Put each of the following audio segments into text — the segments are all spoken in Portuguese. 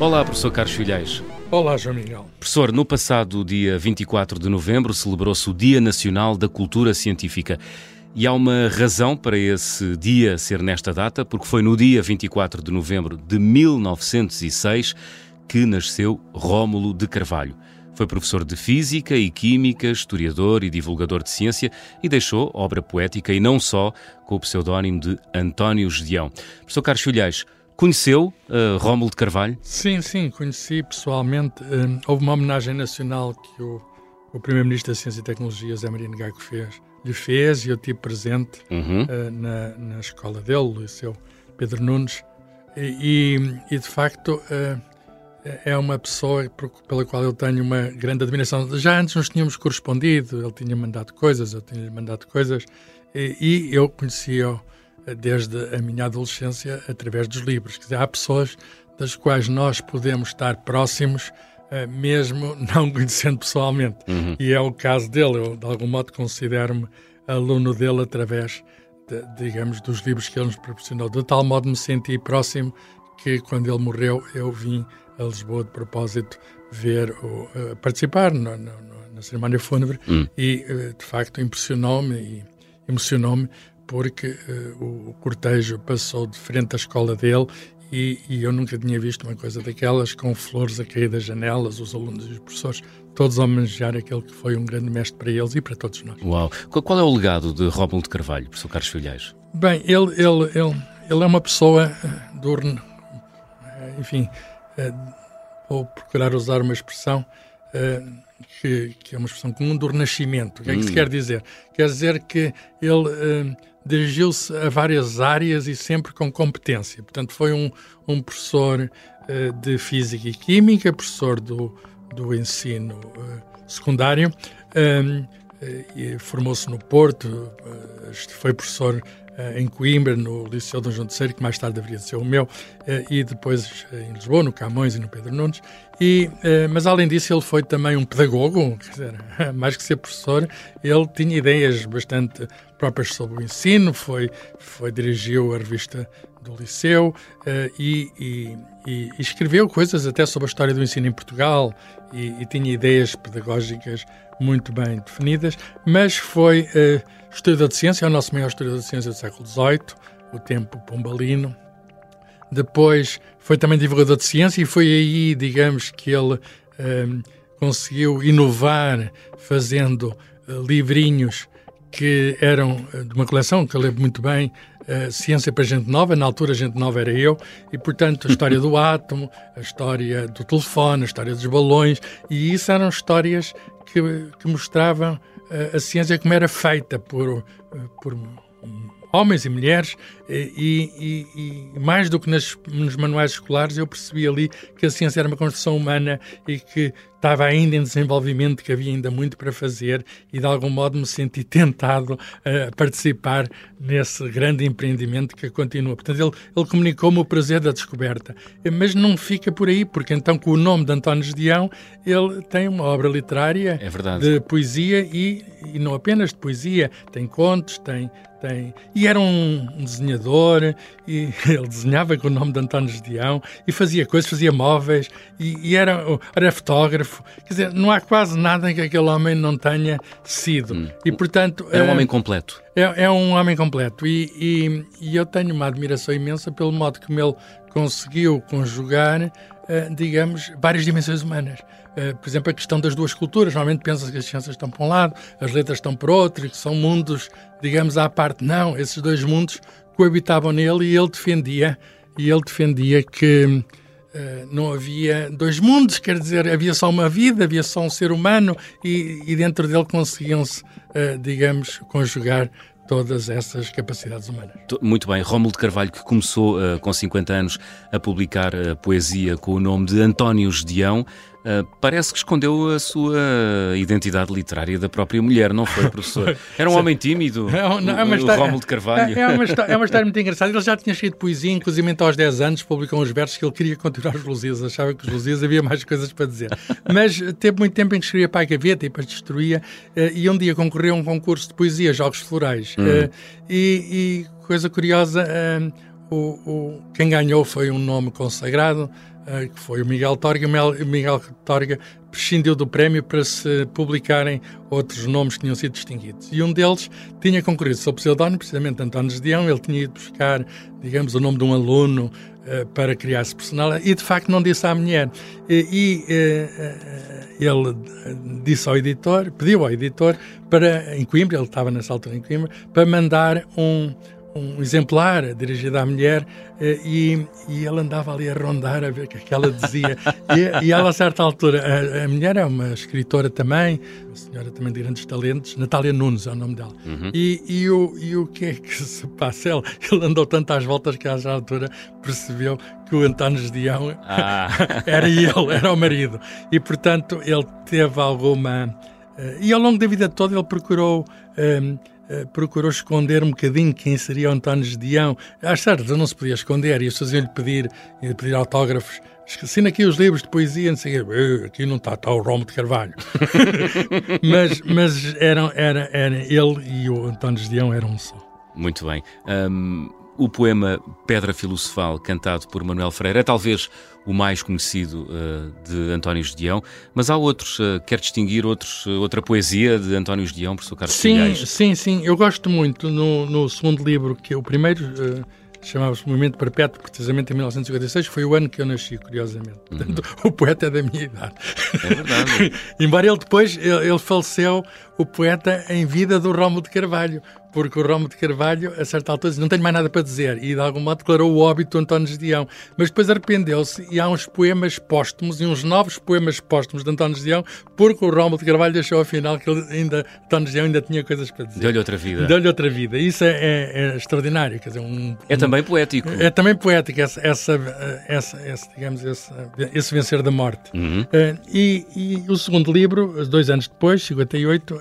Olá, professor Carlos Filhais. Olá, João Miguel. Professor, no passado dia 24 de novembro celebrou-se o Dia Nacional da Cultura Científica. E há uma razão para esse dia ser nesta data, porque foi no dia 24 de novembro de 1906 que nasceu Rômulo de Carvalho. Foi professor de Física e Química, historiador e divulgador de ciência e deixou obra poética e não só, com o pseudónimo de António Gedeão. Professor Carlos Filhais, Conheceu uh, Rómulo de Carvalho? Sim, sim, conheci pessoalmente. Uh, houve uma homenagem nacional que o, o Primeiro-Ministro da Ciência e Tecnologia, Zé Maria Gago, fez, lhe fez e eu tive presente uhum. uh, na, na escola dele, o Liceu Pedro Nunes. E, e, e de facto é uma pessoa pela qual eu tenho uma grande admiração. Já antes nos tínhamos correspondido, ele tinha mandado coisas, eu tinha mandado coisas, e, e eu conhecia-o desde a minha adolescência através dos livros. Quer dizer, há pessoas das quais nós podemos estar próximos, eh, mesmo não conhecendo pessoalmente. Uhum. E é o caso dele. Eu, de algum modo, considero-me aluno dele através, de, digamos, dos livros que ele nos proporcionou. De tal modo me senti próximo que, quando ele morreu, eu vim a Lisboa de propósito ver o, uh, participar no, no, na cerimónia fúnebre uhum. e, uh, de facto, impressionou-me e emocionou-me porque uh, o cortejo passou de frente à escola dele e, e, eu nunca tinha visto uma coisa daquelas, com flores a cair das janelas, os alunos e os professores, todos a homenagear aquele que foi um grande mestre para eles e para todos nós. Uau! Qual é o legado de Rómulo de Carvalho, professor Carlos Filhais? Bem, ele, ele, ele, ele é uma pessoa eh, do... Eh, enfim, vou procurar usar uma expressão que, que, é uma expressão comum do Renascimento. O que é que hum. se quer dizer? Quer dizer que ele dirigiu-se a várias áreas e sempre com competência. Portanto, foi um, um professor uh, de Física e Química, professor do, do ensino uh, secundário, um, uh, formou-se no Porto, foi professor em Coimbra, no Liceu Dom João III, que mais tarde deveria ser o meu, e depois em Lisboa, no Camões e no Pedro Nunes. E, mas além disso, ele foi também um pedagogo, quer dizer, mais que ser professor, ele tinha ideias bastante próprias sobre o ensino, foi, foi dirigiu a revista do Liceu e, e, e, escreveu coisas até sobre a história do ensino em Portugal e, e tinha ideias pedagógicas muito bem definidas, mas foi uh, historiador de ciência, é o nosso maior historiador de ciência do século XVIII, o tempo pombalino. Depois foi também divulgador de ciência e foi aí, digamos, que ele uh, conseguiu inovar fazendo livrinhos que eram eh, de uma coleção que eu lembro muito bem, uh, Ciência para Gente Nova, na altura Gente Nova era eu, e portanto a história do átomo, a história do telefone, a história dos balões, e isso eram histórias que, que mostravam uh, a ciência como era feita por, por homens e mulheres, e, e, e mais do que nas, nos manuais escolares, eu percebi ali que a ciência era uma construção humana e que estava ainda em desenvolvimento, que havia ainda muito para fazer e de algum modo me senti tentado a participar nesse grande empreendimento que continua. Portanto, ele, ele comunicou-me o prazer da descoberta. Mas não fica por aí, porque então com o nome de António Gedeão, ele tem uma obra literária é de poesia e, e não apenas de poesia, tem contos, tem, tem... E era um desenhador, e ele desenhava com o nome de António Gedeão e fazia coisas, fazia móveis e, e era, era fotógrafo. Quer dizer, não há quase nada em que aquele homem não tenha sido. Hum. E, portanto... É um é, homem completo. É, é um homem completo e, e, e, eu tenho uma admiração imensa pelo modo como ele conseguiu conjugar, uh, digamos, várias dimensões humanas. Uh, por exemplo, a questão das duas culturas. Normalmente pensa que as ciências estão por um lado, as letras estão por outro, e que são mundos, digamos, à parte. Não, esses dois mundos coabitavam nele e ele defendia, e ele defendia que Uh, não havia dois mundos, quer dizer, havia só uma vida, havia só um ser humano e, e dentro dele conseguiam-se, uh, digamos, conjugar todas essas capacidades humanas. Muito bem. Rómulo de Carvalho, que começou uh, com 50 anos a publicar poesia com o nome de António Gedeão, uh, parece que escondeu a sua identidade literária da própria mulher, não foi, professor? Era um homem tímido, é, um, não, é uma história, o Rómulo de Carvalho. É, é, uma história, é uma história muito engraçada. Ele já tinha escrito poesia, inclusive aos 10 anos, publicou uns versos que ele queria continuar os Lusíadas, achava que os Lusíadas havia mais coisas para dizer. Mas teve muito tempo em que escrevia para a gaveta e depois destruía, e um dia concorreu a um concurso de poesia, Jogos Florais. Hum. Uh, e, e, coisa curiosa, o, o, quem ganhou foi um nome consagrado, que foi o Miguel Torga. O Miguel Torga prescindiu do prémio para se publicarem outros nomes que tinham sido distinguidos. E um deles tinha concorrido sob pseudónimo, precisamente António Gedeão. Ele tinha ido buscar, digamos, o nome de um aluno uh, para criar esse personagem e, de facto, não disse à mulher. E, e uh, ele disse ao editor, pediu ao editor, para, em Coimbra, ele estava nessa altura em Coimbra, para mandar um um exemplar dirigido à mulher eh, e, e ele andava ali a rondar a ver o que, é que ela dizia. e, e ela, a certa altura, a, a, mulher é uma escritora também, uma senhora também de grandes talentos, Natália Nunes é o nome dela. Uhum. E, e, o, e o que é que se passa? Ele, ele andou tanto às voltas que, à altura, percebeu que o António Gedeão ah. era ele, era o marido. E, portanto, ele teve alguma. Uh, e ao longo da vida toda ele procurou. Um, eh, procurou esconder um bocadinho quem seria António Gedeão. Às certas não se podia esconder e as faziam-lhe pedir, pedir autógrafos. Assina aqui os livros de poesia, não sei eh, aqui não está, está o Romo de Carvalho. mas mas eram, era, era ele e o António Gedeão eram um só. Muito bem. Um, o poema Pedra Filosofal, cantado por Manuel Freire, é talvez o mais conhecido uh, de António Gedeão, mas há outros, uh, quer distinguir outros, uh, outra poesia de António Gedeão, professor Carlos Sim, Filhais? sim, sim. Eu gosto muito no, no segundo livro, que é o primeiro chamava-se Movimento Perpétuo, precisamente em 1956, foi o ano que eu nasci, curiosamente. Uhum. Portanto, o poeta é da minha idade. É verdade. Embora ele depois, ele, ele, faleceu, o poeta, em vida do Rómulo de Carvalho, porque o Rómulo de Carvalho, a certa altura, disse, não tenho mais nada para dizer, e de algum modo declarou o óbito do António Gedeão. Mas depois arrependeu-se e há uns poemas póstumos e uns novos poemas póstumos de António Gedeão, porque o Rómulo de Carvalho achou afinal que ele ainda, António Gedeão ainda tinha coisas para dizer. Deu-lhe outra vida. Deu-lhe outra vida. Isso é, é, é extraordinário. Quer dizer, um, é um, também poético. É também poético, essa, essa, essa, essa digamos, esse, esse, vencer da morte. Uhum. Uh, e, e, o segundo livro, dois anos depois, 58, uh,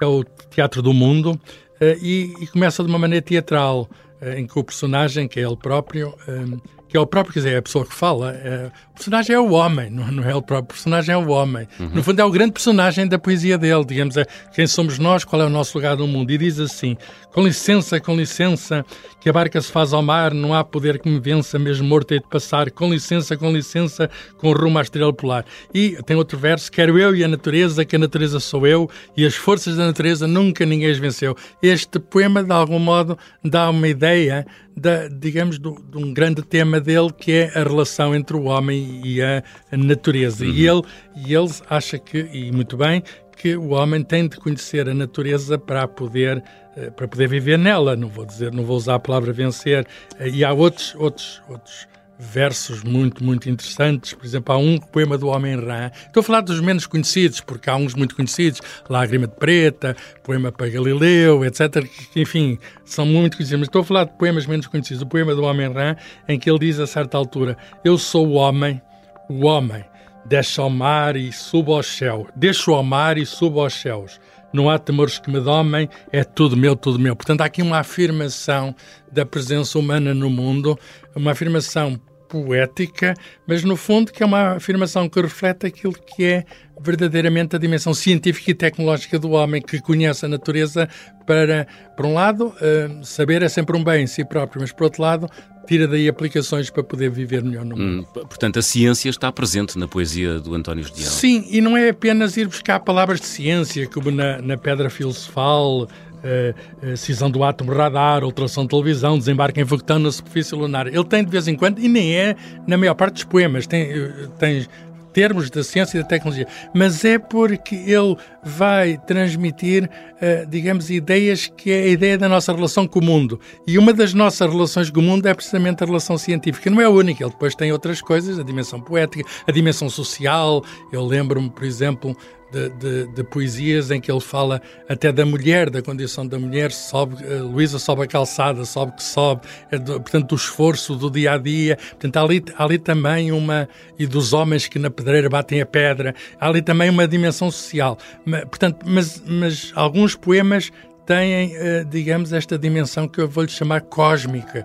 é o Teatro do Mundo, eh, e, e, começa de uma maneira teatral, eh, em que o personagem, que é ele próprio, eh, que é o próprio, quer dizer, é a pessoa que fala. É, o personagem é o homem, não, não, é o próprio personagem, é o homem. Uhum. No fundo, é o grande personagem da poesia dele, digamos, é quem somos nós, qual é o nosso lugar no mundo. E diz assim: com licença, com licença, que a barca se faz ao mar, não há poder que me vença, mesmo morto hei de passar. Com licença, com licença, com rumo à estrela polar. E tem outro verso: quero eu e a natureza, que a natureza sou eu, e as forças da natureza nunca ninguém as venceu. Este poema, de algum modo, dá uma ideia, da, digamos, do, de um grande tema dele, que é a relação entre o homem e a, a natureza. Uhum. E, ele, e ele acha que, e muito bem, que o homem tem de conhecer a natureza para poder eh, para poder viver nela. Não vou dizer, não vou usar a palavra vencer. Eh, e há outros outros outros versos muito muito interessantes. Por exemplo, há um poema do Homem Rã. Estou a falar dos menos conhecidos, porque há uns muito conhecidos, Lágrima de Preta, poema para Galileu, etc. Enfim, são muito conhecidos. Mas estou a falar de poemas menos conhecidos. O poema do Homem Rã, em que ele diz a certa altura: Eu sou o homem, o homem Desce ao mar e subo aos céus. Deixo ao mar e subo aos céus. Não há temores que me domem, é tudo meu, tudo meu. Portanto, há aqui uma afirmação da presença humana no mundo, uma afirmação poética, mas no fundo que é uma afirmação que reflete aquilo que é verdadeiramente a dimensão científica e tecnológica do homem, que conhece a natureza para, por um lado, uh, saber é sempre um bem em si próprio, mas por outro lado, tira daí aplicações para poder viver melhor no mundo. Hum, portanto, a ciência está presente na poesia do António Gedeão. Sim, e não é apenas ir buscar palavras de ciência, como na, na Pedra Filosofal, uh, cisão do átomo radar, ultração de televisão, desembarque em foguetão na superfície lunar. Ele tem de vez em quando, e nem é na maior parte dos poemas, tem, eh, tem termos da ciência e da tecnologia, mas é porque ele vai transmitir, uh, digamos, ideias que é a ideia da nossa relação com o mundo. E uma das nossas relações com o mundo é precisamente a relação científica. Não é a única, ele depois tem outras coisas, a dimensão poética, a dimensão social. Eu lembro-me, por exemplo, de, de, de, poesias em que ele fala até da mulher, da condição da mulher, sobe, uh, Luísa sobe a calçada, sobe que sobe, é do, portanto, do esforço do dia a dia. Portanto, há ali, há ali também uma. e dos homens que na pedreira batem a pedra, há ali também uma dimensão social. Mas, portanto, mas, mas alguns poemas têm, uh, digamos, esta dimensão que eu vou-lhe chamar cósmica,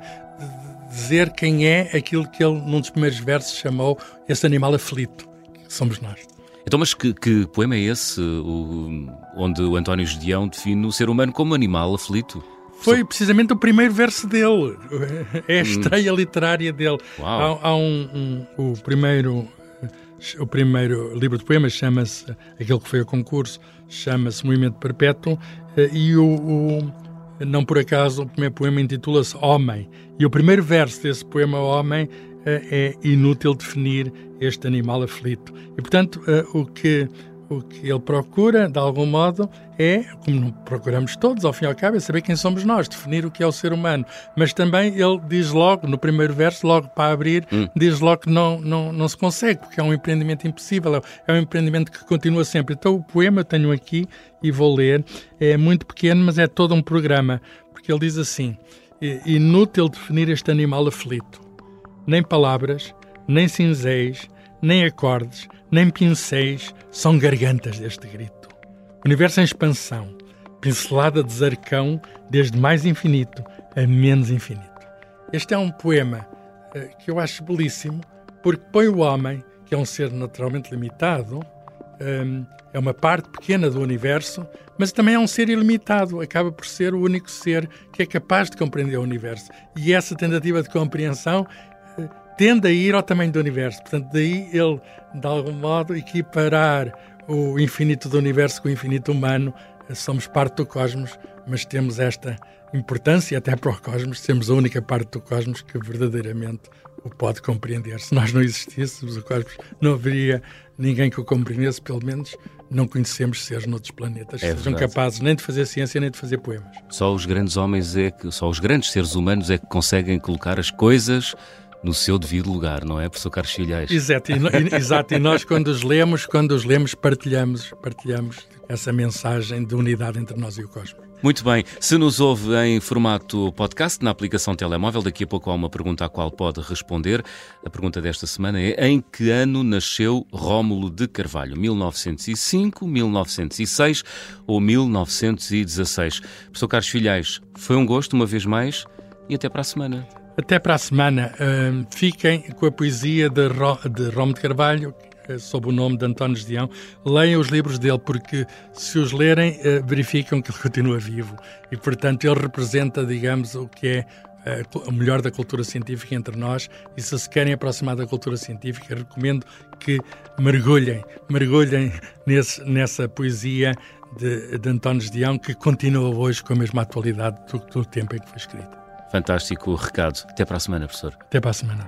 dizer quem é aquilo que ele, num dos primeiros versos, chamou esse animal aflito, que somos nós. Então, mas que, que poema é esse o, onde o António Gedeão define o ser humano como animal aflito? Foi precisamente o primeiro verso dele. É a estreia hum. literária dele. Há, há um, um, o primeiro o primeiro livro de poemas chama-se, aquele que foi a concurso, chama-se Movimento Perpétuo, eh, e o, o, não por acaso o primeiro poema intitula-se Homem. E o primeiro verso desse poema Homem é inútil definir este animal aflito. E, portanto, eh, o que, o que ele procura, de algum modo, é, como procuramos todos, ao fim e ao cabo, é saber quem somos nós, definir o que é o ser humano. Mas também ele diz logo, no primeiro verso, logo para abrir, hum. diz logo que não, não, não se consegue, porque é um empreendimento impossível, é um empreendimento que continua sempre. Então, o poema tenho aqui e vou ler, é muito pequeno, mas é todo um programa, porque ele diz assim: inútil definir este animal aflito nem palavras, nem cinzéis, nem acordes, nem pincéis são gargantas deste grito. Universo em expansão, pincelada de zarcão desde mais infinito a menos infinito. Este é um poema uh, que eu acho belíssimo porque põe o homem, que é um ser naturalmente limitado, um, é uma parte pequena do universo, mas também é um ser ilimitado, acaba por ser o único ser que é capaz de compreender o universo. E essa tentativa de compreensão tende a ir ao tamanho do universo. Portanto, daí ele, de algum modo, equiparar o infinito do universo com o infinito humano. Somos parte do cosmos, mas temos esta importância até para o cosmos, sermos a única parte do cosmos que verdadeiramente o pode compreender. Se nós não existíssemos, o cosmos não haveria ninguém que o compreendesse, pelo menos não conhecemos seres noutros planetas é que sejam capazes nem de fazer ciência nem de fazer poemas. Só os grandes homens é que, só os grandes seres humanos é que conseguem colocar as coisas no seu devido lugar, não é, professor Carlos Filhais? Exato, e, exato, e nós quando os lemos, quando os lemos, partilhamos, partilhamos essa mensagem de unidade entre nós e o cosmos. Muito bem. Se nos ouve em formato podcast na aplicação telemóvel, daqui a pouco há uma pergunta à qual pode responder. A pergunta desta semana é: em que ano nasceu Rómulo de Carvalho? 1905, 1906 ou 1916? Professor Carlos Filhais, foi um gosto uma vez mais e até para a semana. Até para a semana. Fiquem com a poesia de, Ro, de Rome de Carvalho, uh, sob o nome de António Gedeão. Leiam os livros dele, porque se os lerem, uh, verificam que ele continua vivo. E, portanto, ele representa, digamos, o que é eh, o melhor da cultura científica entre nós. E se se querem aproximar da cultura científica, recomendo que mergulhem, mergulhem nesse, nessa poesia de, de António Gedeão, que continua hoje com a mesma atualidade do, do tempo em que foi escrita. Fantástico recado. Até para a semana, professor. Até para a semana.